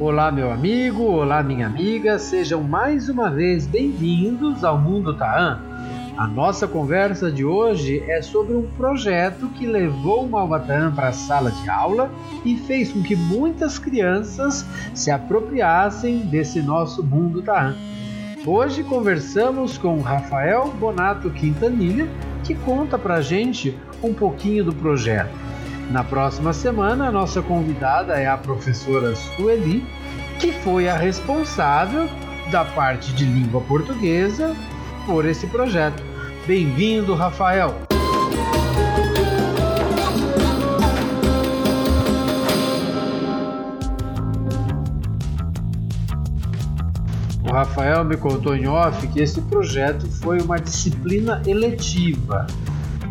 Olá, meu amigo, olá, minha amiga, sejam mais uma vez bem-vindos ao Mundo Taan. A nossa conversa de hoje é sobre um projeto que levou o Malbataan para a sala de aula e fez com que muitas crianças se apropriassem desse nosso Mundo Taan. Hoje conversamos com Rafael Bonato Quintanilha, que conta pra gente um pouquinho do projeto. Na próxima semana, a nossa convidada é a professora Sueli, que foi a responsável da parte de língua portuguesa por esse projeto. Bem-vindo, Rafael! O Rafael me contou em off que esse projeto foi uma disciplina eletiva.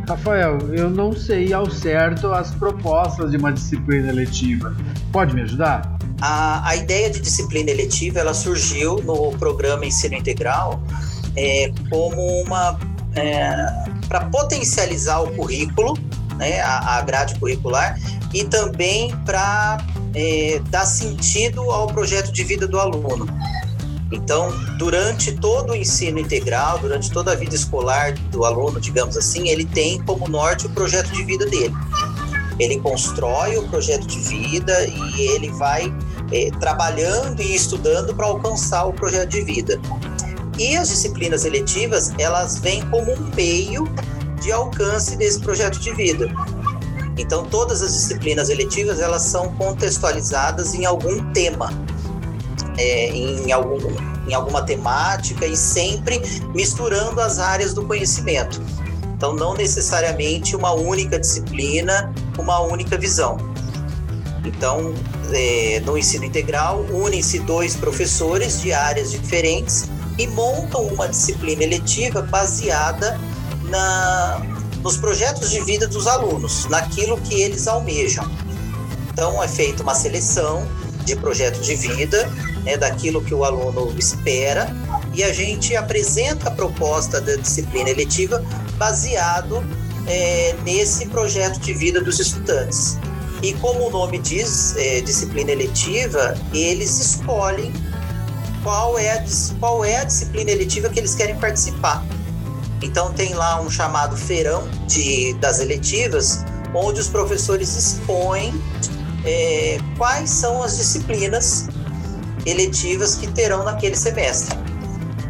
Rafael, eu não sei ao certo as propostas de uma disciplina eletiva. Pode me ajudar? A, a ideia de disciplina eletiva ela surgiu no programa Ensino Integral é, como uma é, para potencializar o currículo, né, a, a grade curricular e também para é, dar sentido ao projeto de vida do aluno. Então, durante todo o ensino integral, durante toda a vida escolar do aluno, digamos assim, ele tem como norte o projeto de vida dele. Ele constrói o projeto de vida e ele vai é, trabalhando e estudando para alcançar o projeto de vida. E as disciplinas eletivas, elas vêm como um meio de alcance desse projeto de vida. Então, todas as disciplinas eletivas, elas são contextualizadas em algum tema é, em, algum, em alguma temática e sempre misturando as áreas do conhecimento. Então, não necessariamente uma única disciplina, uma única visão. Então, é, no ensino integral, unem-se dois professores de áreas diferentes e montam uma disciplina eletiva baseada na, nos projetos de vida dos alunos, naquilo que eles almejam. Então, é feita uma seleção de projeto de vida né, daquilo que o aluno espera e a gente apresenta a proposta da disciplina eletiva baseado é, nesse projeto de vida dos estudantes. E como o nome diz, é, disciplina eletiva, eles escolhem qual é, a, qual é a disciplina eletiva que eles querem participar. Então tem lá um chamado feirão de, das eletivas, onde os professores expõem é, quais são as disciplinas eletivas que terão naquele semestre.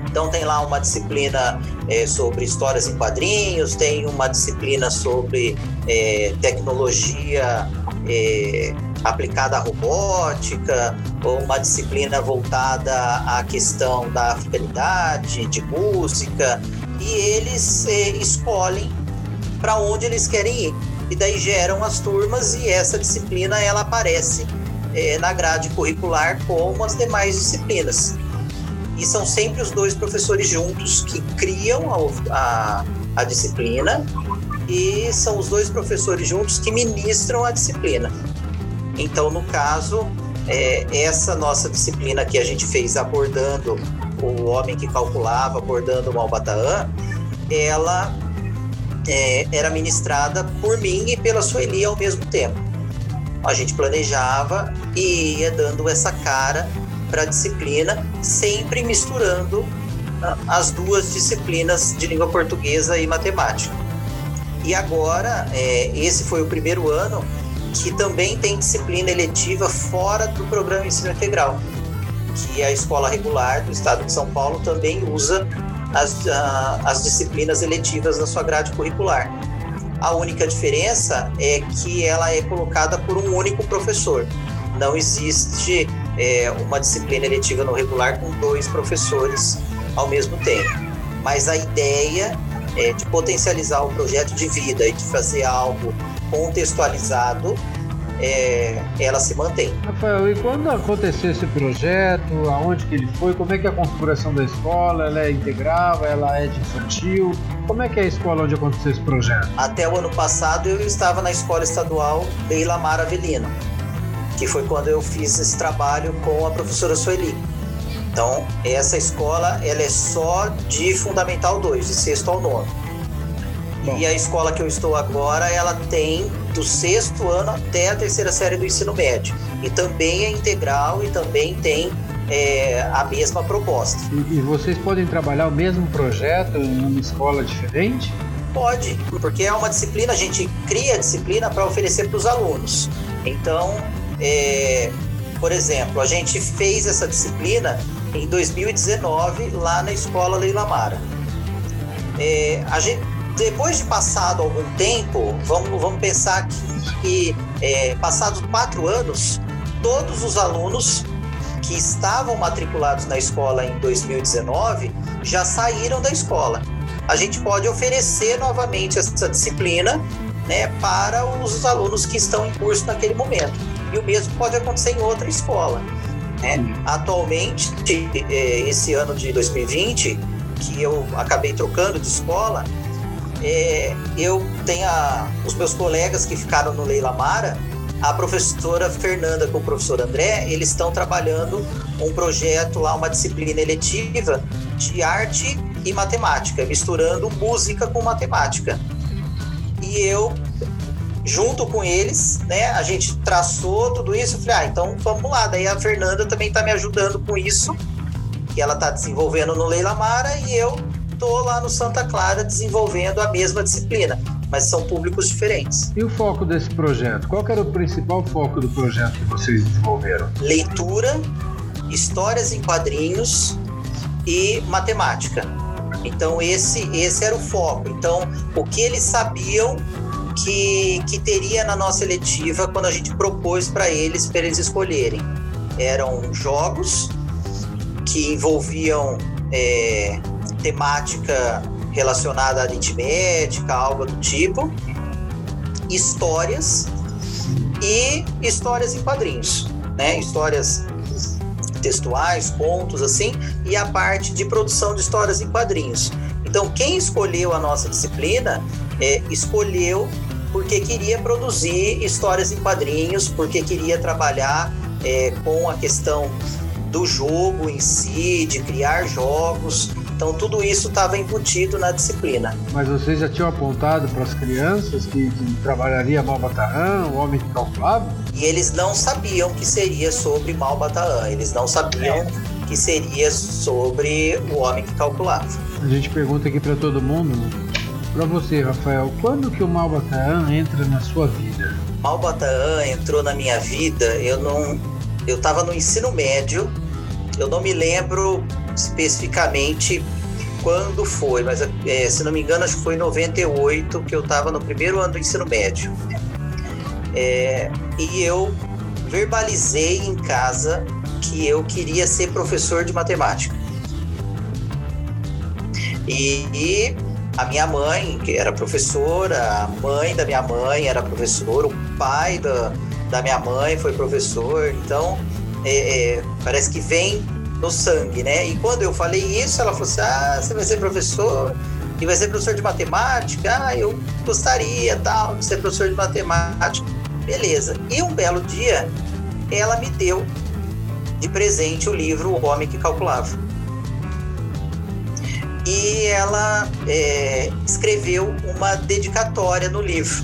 Então tem lá uma disciplina é, sobre histórias em quadrinhos, tem uma disciplina sobre é, tecnologia é, aplicada à robótica, ou uma disciplina voltada à questão da africanidade, de música, e eles é, escolhem para onde eles querem ir. E daí geram as turmas e essa disciplina ela aparece é, na grade curricular como as demais disciplinas. E são sempre os dois professores juntos que criam a, a, a disciplina e são os dois professores juntos que ministram a disciplina. Então, no caso, é, essa nossa disciplina que a gente fez abordando o homem que calculava, abordando o Malbataã, ela é, era ministrada por mim e pela Sueli ao mesmo tempo a gente planejava e ia dando essa cara para a disciplina, sempre misturando ah, as duas disciplinas de língua portuguesa e matemática. E agora, é, esse foi o primeiro ano que também tem disciplina eletiva fora do programa Ensino Integral, que a escola regular do Estado de São Paulo também usa as, uh, as disciplinas eletivas na sua grade curricular. A única diferença é que ela é colocada por um único professor. Não existe é, uma disciplina eletiva no regular com dois professores ao mesmo tempo. Mas a ideia é de potencializar o projeto de vida e de fazer algo contextualizado é, ela se mantém. Rafael, e quando aconteceu esse projeto, aonde que ele foi, como é que é a configuração da escola, ela é integral, ela é de infantil, como é que é a escola onde aconteceu esse projeto? Até o ano passado eu estava na escola estadual Beilamar Avelino, que foi quando eu fiz esse trabalho com a professora Sueli. Então, essa escola ela é só de Fundamental 2, de sexto ao nono. Bom. E a escola que eu estou agora, ela tem do sexto ano até a terceira série do ensino médio. E também é integral e também tem é, a mesma proposta. E, e, vocês podem trabalhar o mesmo projeto em uma escola diferente? Pode, porque é uma disciplina, a gente cria a disciplina para oferecer para os alunos. Então, é, por exemplo, a gente fez essa disciplina em 2019 lá na escola Leila Mara. É, a gente, depois de passado algum tempo, vamos, vamos pensar que, que é, passados quatro anos, todos os alunos que estavam matriculados na escola em 2019 já saíram da escola. A gente pode oferecer novamente essa disciplina né, para os alunos que estão em curso naquele momento. E o mesmo pode acontecer em outra escola. Né? Atualmente, é, esse ano de 2020, que eu acabei trocando de escola, é, eu tenho a, os meus colegas que ficaram no Leila Mara, a professora Fernanda com o professor André, eles estão trabalhando um projeto lá, uma disciplina eletiva de arte e matemática, misturando música com matemática. E eu, junto com eles, né, a gente traçou tudo isso. Eu falei, ah, então vamos lá. Daí a Fernanda também está me ajudando com isso, que ela está desenvolvendo no Leila Mara, e eu tô lá no Santa Clara desenvolvendo a mesma disciplina, mas são públicos diferentes. E o foco desse projeto? Qual era o principal foco do projeto que vocês desenvolveram? Leitura, histórias em quadrinhos e matemática. Então esse esse era o foco. Então o que eles sabiam que, que teria na nossa eletiva quando a gente propôs para eles para eles escolherem eram jogos que envolviam é, temática relacionada à aritmética, algo do tipo, histórias e histórias em quadrinhos, né? Histórias textuais, contos assim, e a parte de produção de histórias em quadrinhos. Então, quem escolheu a nossa disciplina é, escolheu porque queria produzir histórias em quadrinhos, porque queria trabalhar é, com a questão do jogo em si, de criar jogos. Então tudo isso estava embutido na disciplina. Mas vocês já tinham apontado para as crianças que, que trabalharia Malbataan, o homem que calculava? E eles não sabiam que seria sobre Malbataan, eles não sabiam é. que seria sobre o homem que calculava. A gente pergunta aqui para todo mundo, para você, Rafael, quando que o Malbataan entra na sua vida? Malbataan entrou na minha vida, eu não eu estava no ensino médio, eu não me lembro especificamente quando foi, mas é, se não me engano, acho que foi em 98 que eu estava no primeiro ano do ensino médio. É, e eu verbalizei em casa que eu queria ser professor de matemática. E, e, a minha mãe, que era professora, a mãe da minha mãe era professora, o pai da, da minha mãe foi professor, então é, é, parece que vem no sangue, né? E quando eu falei isso, ela falou assim: ah, você vai ser professor e vai ser professor de matemática? Ah, eu gostaria, tal, de ser professor de matemática. Beleza. E um belo dia, ela me deu de presente o livro O Homem que Calculava. E ela é, escreveu uma dedicatória no livro.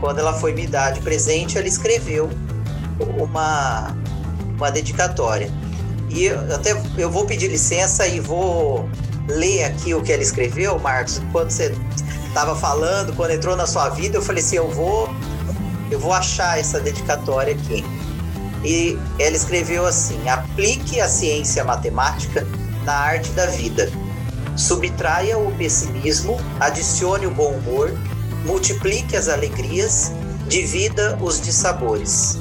Quando ela foi me dar de presente, ela escreveu uma, uma dedicatória. E eu, até eu vou pedir licença e vou ler aqui o que ela escreveu, Marcos. Quando você estava falando, quando entrou na sua vida, eu falei assim, eu vou, eu vou achar essa dedicatória aqui. E ela escreveu assim: aplique a ciência matemática na arte da vida. Subtraia o pessimismo, adicione o bom humor, multiplique as alegrias, divida os dissabores.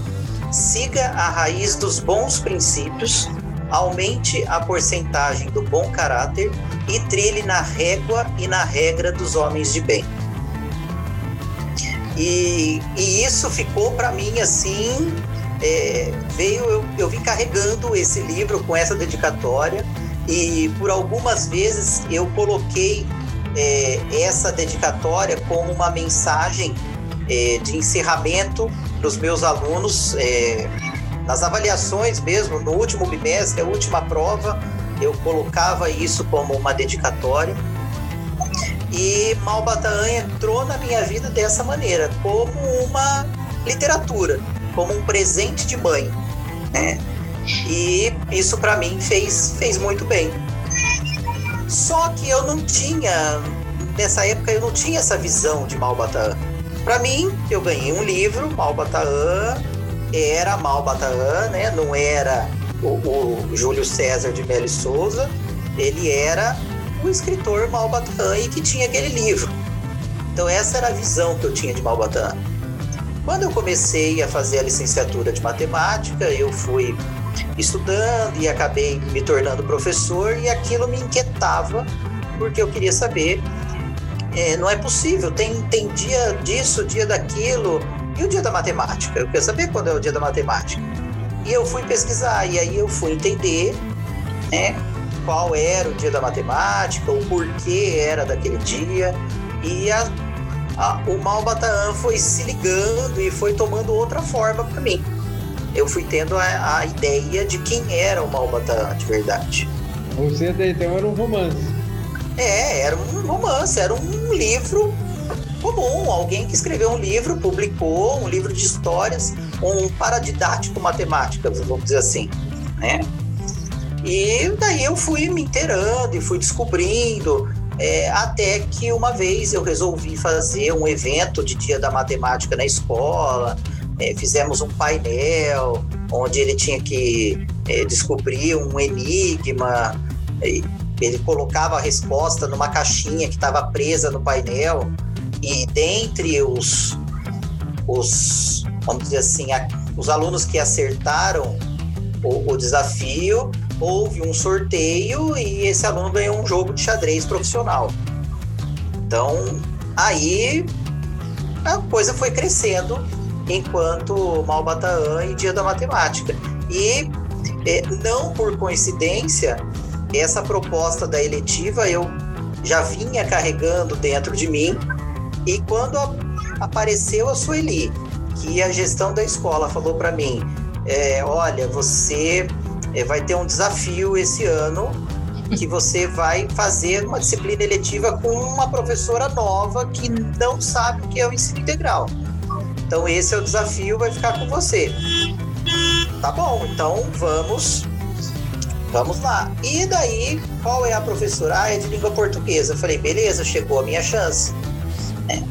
Siga a raiz dos bons princípios aumente a porcentagem do bom caráter e trilhe na régua e na regra dos homens de bem. E, e isso ficou para mim assim, é, veio eu, eu vim carregando esse livro com essa dedicatória e por algumas vezes eu coloquei é, essa dedicatória como uma mensagem é, de encerramento para os meus alunos é, nas avaliações mesmo, no último bimestre, a última prova, eu colocava isso como uma dedicatória. E Malbataan entrou na minha vida dessa maneira, como uma literatura, como um presente de mãe. Né? E isso para mim fez, fez muito bem. Só que eu não tinha, nessa época eu não tinha essa visão de Malbataan. Para mim, eu ganhei um livro, Malbataan, era Malbataan, né? Não era o, o Júlio César de Melo Souza, ele era o escritor Malbataan e que tinha aquele livro. Então essa era a visão que eu tinha de Malbataan. Quando eu comecei a fazer a licenciatura de matemática, eu fui estudando e acabei me tornando professor e aquilo me inquietava porque eu queria saber é, não é possível tem tem dia disso dia daquilo e o dia da matemática eu queria saber quando é o dia da matemática e eu fui pesquisar e aí eu fui entender né qual era o dia da matemática o porquê era daquele dia e a, a, o Malbataan foi se ligando e foi tomando outra forma para mim eu fui tendo a, a ideia de quem era o Malbataan de verdade. Você até então era um romance. É, era um romance, era um livro comum, alguém que escreveu um livro, publicou um livro de histórias, um paradidático matemática, vamos dizer assim, né? E daí eu fui me inteirando e fui descobrindo, é, até que uma vez eu resolvi fazer um evento de Dia da Matemática na escola, é, fizemos um painel onde ele tinha que é, descobrir um enigma. Ele colocava a resposta numa caixinha que estava presa no painel e dentre os, os vamos dizer assim, a, os alunos que acertaram o, o desafio, houve um sorteio e esse aluno ganhou um jogo de xadrez profissional. Então, aí a coisa foi crescendo enquanto Malbataan e Dia da Matemática. E é, não por coincidência, essa proposta da eletiva eu já vinha carregando dentro de mim e quando apareceu a Sueli, que a gestão da escola falou para mim, é, olha, você é, vai ter um desafio esse ano que você vai fazer uma disciplina eletiva com uma professora nova que não sabe o que é o ensino integral. Então esse é o desafio, vai ficar com você. Tá bom, então vamos vamos lá. E daí, qual é a professora? Ah, é de língua portuguesa. Eu falei, beleza, chegou a minha chance. É.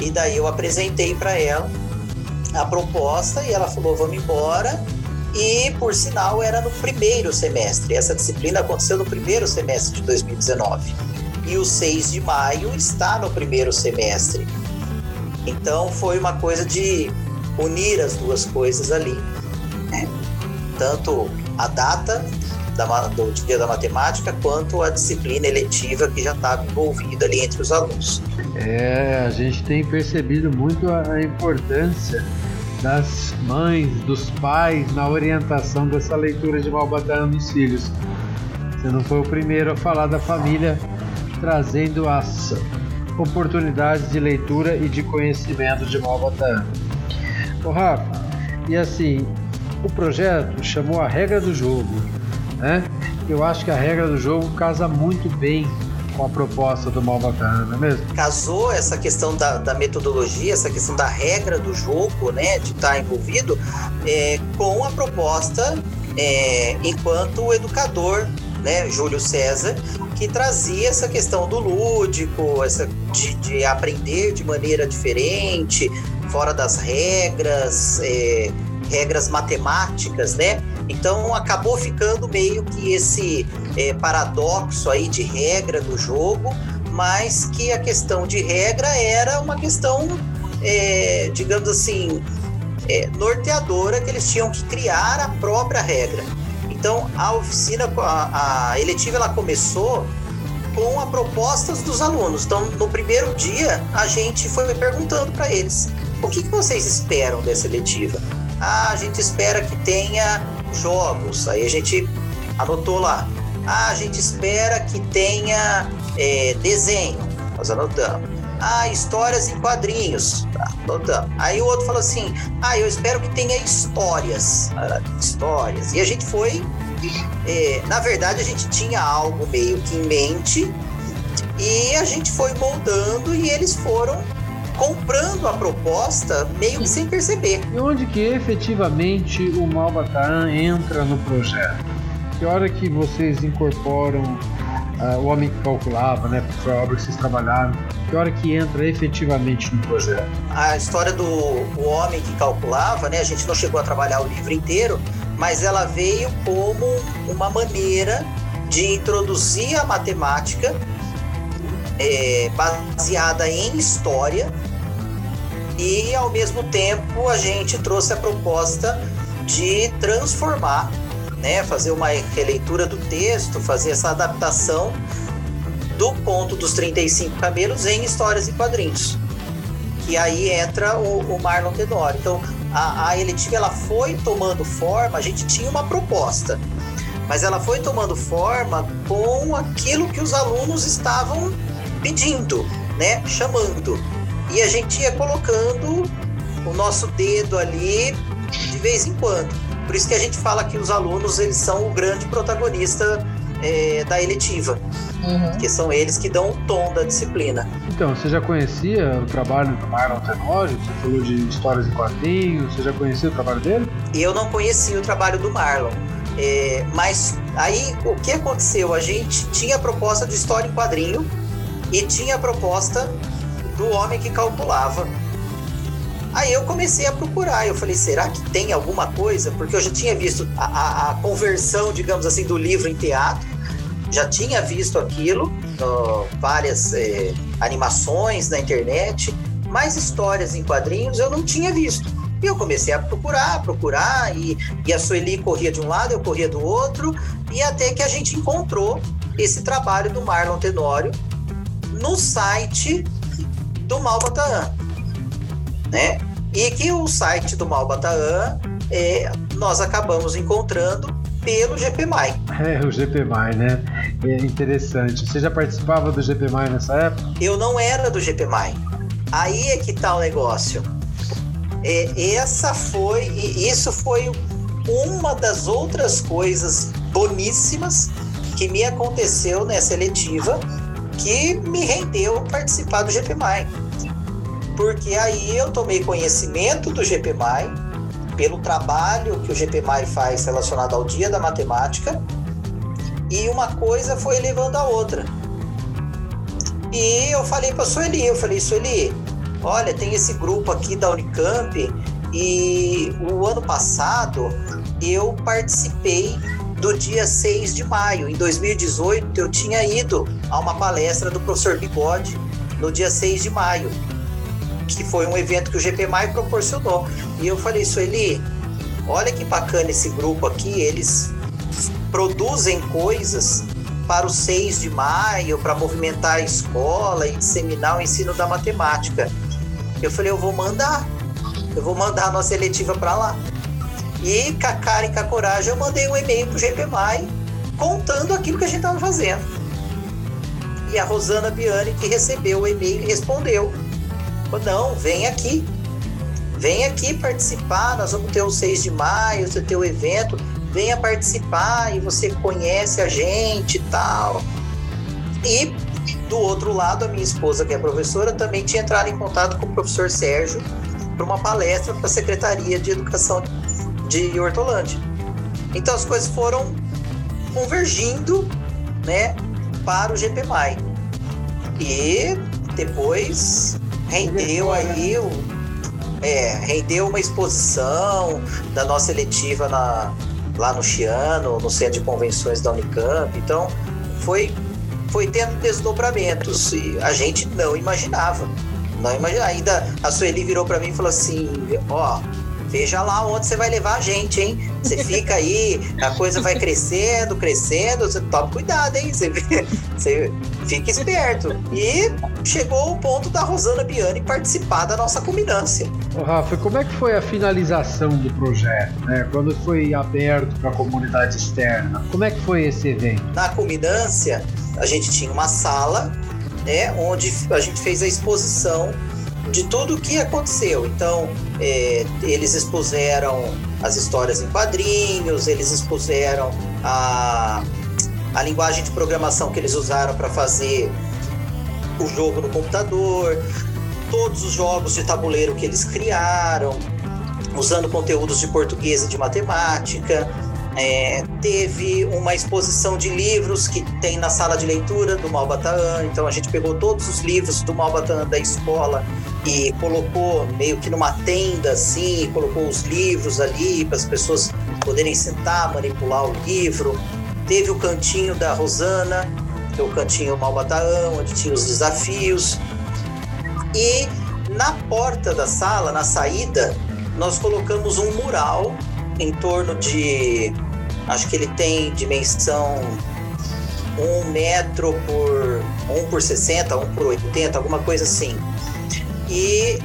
E daí eu apresentei para ela a proposta e ela falou, vamos embora. E, por sinal, era no primeiro semestre. Essa disciplina aconteceu no primeiro semestre de 2019. E o 6 de maio está no primeiro semestre. Então foi uma coisa de unir as duas coisas ali. Né? Tanto a data da, do dia da matemática quanto a disciplina eletiva que já estava envolvida ali entre os alunos. É, a gente tem percebido muito a, importância das mães, dos pais na orientação dessa leitura de Malbataan nos filhos. Você não foi o primeiro a falar da família trazendo as oportunidades de leitura e de conhecimento de Malbataan. O Rafa, e assim, o projeto chamou a regra do jogo, né? Eu acho que a regra do jogo casa muito bem com a proposta do Malbataan, não é mesmo? Casou essa questão da, da, metodologia, essa questão da regra do jogo, né, de estar envolvido, é, com a proposta é, enquanto educador, né, Júlio César, que trazia essa questão do lúdico, essa de, de aprender de maneira diferente, fora das regras, é, regras matemáticas, né? Então acabou ficando meio que esse é, paradoxo aí de regra do jogo, mas que a questão de regra era uma questão, é, digamos assim, é, norteadora que eles tinham que criar a própria regra. Então, a oficina, a, a eletiva, ela começou com a propostas dos alunos. Então, no primeiro dia, a gente foi perguntando para eles: o que, que vocês esperam dessa eletiva? Ah, a gente espera que tenha jogos. Aí a gente anotou lá. Ah, a gente espera que tenha é, desenho. Nós anotamos. Ah, histórias em quadrinhos. Tá, anotamos. Aí o outro falou assim: Ah, eu espero que tenha histórias. Ah, histórias. E a gente foi. É, na verdade, a gente tinha algo meio que em mente. E a gente foi moldando e eles foram comprando a proposta meio que sem perceber. E onde que efetivamente o Malbataan entra no projeto? Que hora que vocês incorporam uh, o Homem que Calculava, né? Foi a obra que vocês trabalharam. Que hora que entra efetivamente no projeto? A história do o Homem que Calculava, né? A gente não chegou a trabalhar o livro inteiro, mas ela veio como uma maneira de introduzir a matemática é, baseada em história e ao mesmo tempo a gente trouxe a proposta de transformar, né, fazer uma releitura do texto, fazer essa adaptação do conto dos 35 cabelos em histórias e quadrinhos. Que aí entra o, o Marlon Tenório. Então, a, a eletiva ela foi tomando forma, a gente tinha uma proposta, mas ela foi tomando forma com aquilo que os alunos estavam pedindo, né, chamando. E a gente ia colocando o nosso dedo ali de vez em quando. Por isso que a gente fala que os alunos eles são o grande protagonista é, da eletiva, uhum. que são eles que dão o tom da disciplina. Então, você já conhecia o trabalho do Marlon Tenório? Você falou de histórias em quadrinhos, você já conhecia o trabalho dele? Eu não conhecia o trabalho do Marlon. É, mas aí o que aconteceu? A gente tinha a proposta de história em quadrinho e tinha a proposta do homem que calculava. Aí eu comecei a procurar, eu falei, será que tem alguma coisa? Porque eu já tinha visto a, a, a conversão, digamos assim, do livro em teatro, já tinha visto aquilo, várias é, animações na internet, mas histórias em quadrinhos eu não tinha visto. E eu comecei a procurar, procurar, e, e a Sueli corria de um lado, eu corria do outro, e até que a gente encontrou esse trabalho do Marlon Tenório no site do Malbataan, né? E que o site do Malbataan é, nós acabamos encontrando pelo GPMai. É, o GPMai, né? É interessante. Você já participava do GPMai nessa época? Eu não era do GPMai. Aí é que tá o negócio. É, essa foi, isso foi uma das outras coisas boníssimas que me aconteceu nessa eletiva que me rendeu participar do GPMAI. Porque aí eu tomei conhecimento do GPMAI, pelo trabalho que o GPMAI faz relacionado ao Dia da Matemática, e uma coisa foi levando a outra. E eu falei para Sueli, eu falei, Sueli, olha, tem esse grupo aqui da Unicamp e o ano passado eu participei do dia 6 de maio. Em 2018, eu tinha ido a uma palestra do professor Bigode no dia 6 de maio, que foi um evento que o GPMAI proporcionou. E eu falei, Sueli, olha que bacana esse grupo aqui, eles produzem coisas para o 6 de maio, para movimentar a escola e disseminar o ensino da matemática. Eu falei, eu vou mandar, eu vou mandar a nossa eletiva para lá. E com a cara e com a coragem, eu mandei um e-mail pro GPMAI contando aquilo que a gente estava fazendo. E a Rosana Biani, que recebeu o e-mail, respondeu: Não, vem aqui. Vem aqui participar. Nós vamos ter o 6 de maio, você ter o evento. Venha participar e você conhece a gente e tal. E do outro lado, a minha esposa, que é professora, também tinha entrado em contato com o professor Sérgio para uma palestra para a Secretaria de Educação de Hortolândia. Então as coisas foram convergindo, né, para o GPMAI. E depois rendeu aí o, é, rendeu uma exposição da nossa eletiva na, lá no Chiano, no Centro de Convenções da Unicamp. Então, foi, foi tendo desdobramentos e a gente não imaginava. Não imaginava. Ainda a Sueli virou para mim e falou assim: Ó, oh, veja lá onde você vai levar a gente, hein? Você fica aí, a coisa vai crescendo, crescendo, você toma cuidado, hein? Você, você fica esperto. E chegou o ponto da Rosana Biani participar da nossa culminância. Ô, Rafa, como é que foi a finalização do projeto, né? Quando foi aberto para a comunidade externa? Como é que foi esse evento? Na culminância, a gente tinha uma sala, né, onde a gente fez a exposição de tudo o que aconteceu. Então, é, eles expuseram as histórias em quadrinhos, eles expuseram a, a linguagem de programação que eles usaram para fazer o jogo no computador, todos os jogos de tabuleiro que eles criaram, usando conteúdos de português e de matemática. É, teve uma exposição de livros que tem na sala de leitura do Malbataan, então a gente pegou todos os livros do Malbataan da escola e colocou meio que numa tenda assim, colocou os livros ali para as pessoas poderem sentar, manipular o livro. Teve o cantinho da Rosana, que é o cantinho Malbataan, onde tinha os desafios. E na porta da sala, na saída, nós colocamos um mural em torno de. Acho que ele tem dimensão 1 metro por 1 por 60, 1 por 80, alguma coisa assim. E,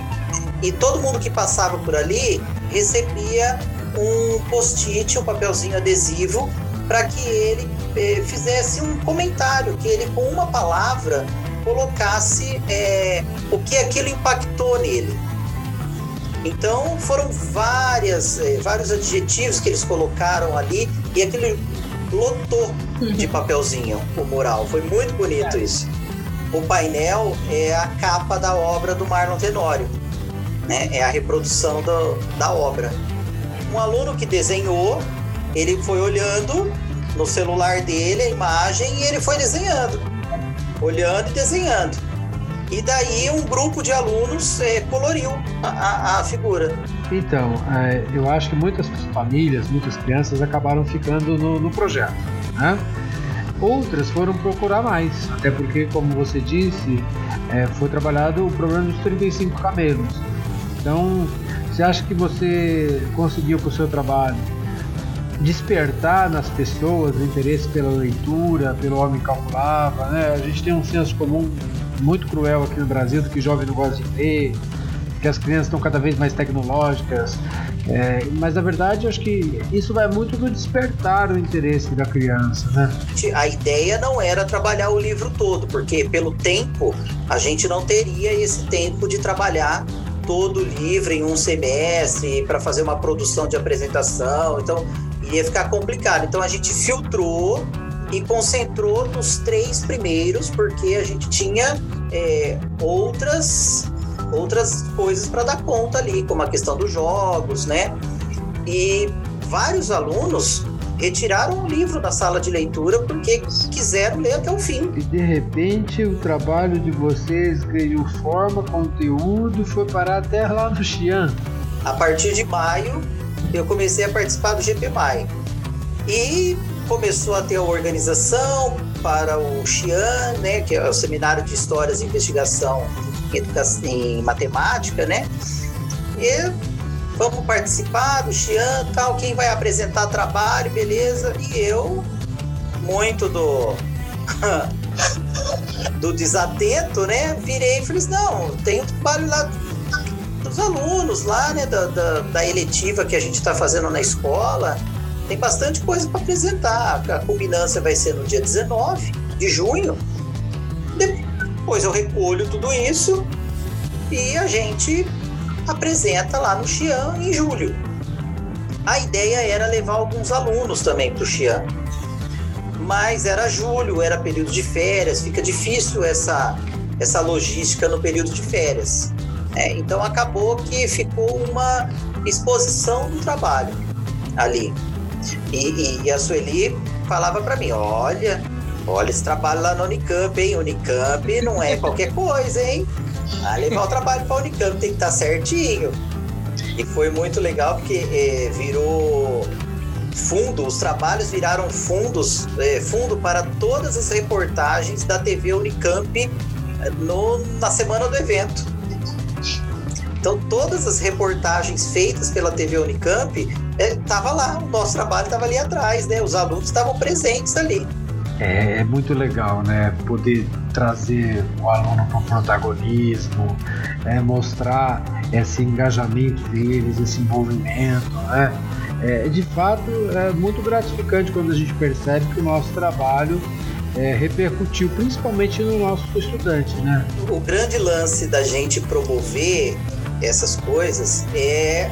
e todo mundo que passava por ali recebia um post-it, um papelzinho adesivo, para que ele eh, fizesse um comentário, que ele com uma palavra colocasse é, o que aquilo impactou nele. Então foram várias, é, vários adjetivos que eles colocaram ali e aquilo lotou de papelzinho o mural. Foi muito bonito isso. O painel é a capa da obra do Marlon Tenório, né? É a reprodução do, da obra. Um aluno que desenhou, ele foi olhando no celular dele a imagem e ele foi desenhando olhando e desenhando. E daí um grupo de alunos é, coloriu a, a, figura. Então, é, eu acho que muitas famílias, muitas crianças acabaram ficando no, no projeto. Né? Outras foram procurar mais, até porque, como você disse, é, foi trabalhado o problema dos 35 camelos. Então, você acha que você conseguiu com o seu trabalho despertar nas pessoas o interesse pela leitura, pelo homem calculava, né? A gente tem um senso comum muito cruel aqui no Brasil do que jovem não gosta de ler, que as crianças estão cada vez mais tecnológicas, é, mas na verdade acho que isso vai muito do despertar o interesse da criança, né? A ideia não era trabalhar o livro todo, porque pelo tempo a gente não teria esse tempo de trabalhar todo o livro em um semestre para fazer uma produção de apresentação. Então ia ficar complicado. Então a gente filtrou e concentrou nos três primeiros, porque a gente tinha é, outras outras coisas para dar conta ali, como a questão dos jogos, né? E vários alunos retiraram o livro da sala de leitura porque quiseram ler até o fim. E de repente o trabalho de vocês ganhou forma, conteúdo, foi parar até lá no Xi'an. A partir de maio, eu comecei a participar do GPMAI. E começou a ter a organização para o XIAN, né, que é o Seminário de Histórias e Investigação em, Matemática, né? E vamos participar do XIAN, tal, quem vai apresentar trabalho, beleza? E eu, muito do do desatento, né? Virei e falei assim, não, tem um trabalho lá dos alunos lá, né, da, da, da eletiva que a gente está fazendo na escola. Tem bastante coisa para apresentar. A culminância vai ser no dia 19 de junho. Depois eu recolho tudo isso e a gente apresenta lá no Xi'an em julho. A ideia era levar alguns alunos também para o Xi'an. Mas era julho, era período de férias, fica difícil essa, essa logística no período de férias. É, então acabou que ficou uma exposição do trabalho ali. E, e, e a Sueli falava para mim: olha, olha esse trabalho lá no Unicamp, hein? Unicamp não é qualquer coisa, hein? A levar o trabalho para Unicamp tem que estar tá certinho. E foi muito legal porque é, virou fundo, os trabalhos viraram fundos, é, fundo para todas as reportagens da TV Unicamp é, no, na semana do evento. Então, todas as reportagens feitas pela TV Unicamp estava lá, o nosso trabalho estava ali atrás, né? Os alunos estavam presentes ali. É, é, muito legal, né? Poder trazer o aluno para o protagonismo, é, mostrar esse engajamento deles, esse envolvimento, né? É, de fato, é muito gratificante quando a gente percebe que o nosso trabalho é, repercutiu principalmente no nosso estudante, né? O grande lance da gente promover essas coisas é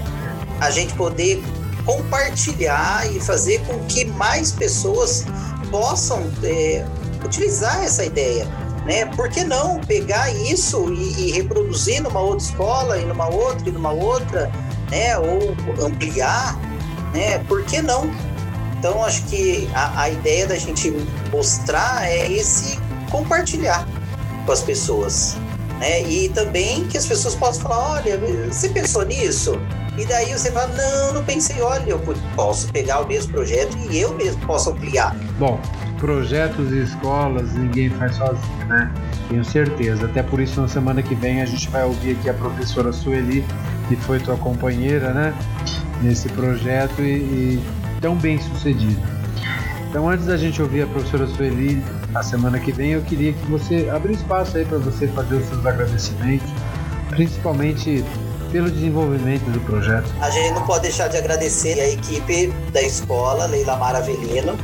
a gente poder compartilhar e fazer com que mais pessoas possam é, utilizar essa ideia. né? Por que não pegar isso e, e reproduzir numa outra escola, e numa outra, e numa outra, né? Ou ampliar, né? Por que não? Então, acho que a, a ideia da gente mostrar é esse compartilhar com as pessoas. Né? E também que as pessoas possam falar, olha, você pensou nisso? E daí você fala, não, não pensei, olha, eu posso pegar o mesmo projeto e eu mesmo posso ampliar. Bom, projetos e escolas ninguém faz sozinho, né? Tenho certeza. Até por isso, na semana que vem, a gente vai ouvir aqui a professora Sueli, que foi tua companheira, né? Nesse projeto e, e tão bem sucedido. Então, antes da gente ouvir a professora Sueli na semana que vem, eu queria que você abrisse espaço aí para você fazer os seus agradecimentos, principalmente pelo desenvolvimento do projeto. A gente não pode deixar de agradecer a equipe da escola, Leila Maravilino,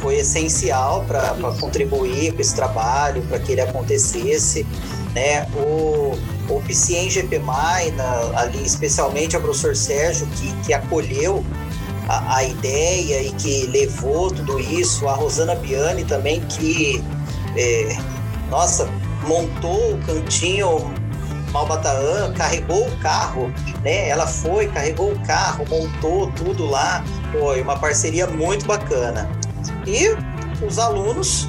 foi essencial para contribuir com esse trabalho, para que ele acontecesse. Né? O, o PCM GPMAI, ali especialmente o professor Sérgio, que, que acolheu a, a, ideia e que levou tudo isso, a Rosana Biani também, que, é, nossa, montou o cantinho Malbataã, carregou o carro, né? Ela foi, carregou o carro, montou tudo lá. Foi uma parceria muito bacana. E os alunos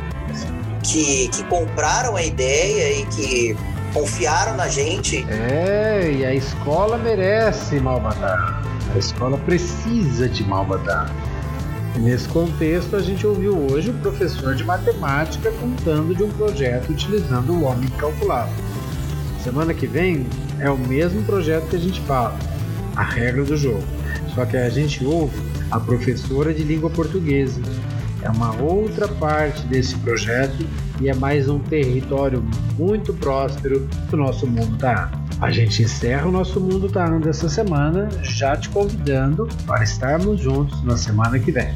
que, que compraram a ideia e que confiaram na gente. É, e a escola merece Malbataã. A escola precisa de Malbataã. Nesse contexto, a gente ouviu hoje o professor de matemática contando de um projeto utilizando o homem calculável. Semana que vem é o mesmo projeto que a gente fala, a regra do jogo. Só que a gente ouve a professora de língua portuguesa. É uma outra parte desse projeto e é mais um território muito próspero do nosso mundo tá. A gente encerra o nosso Mundo Tá dessa semana, já te convidando para estarmos juntos na semana que vem.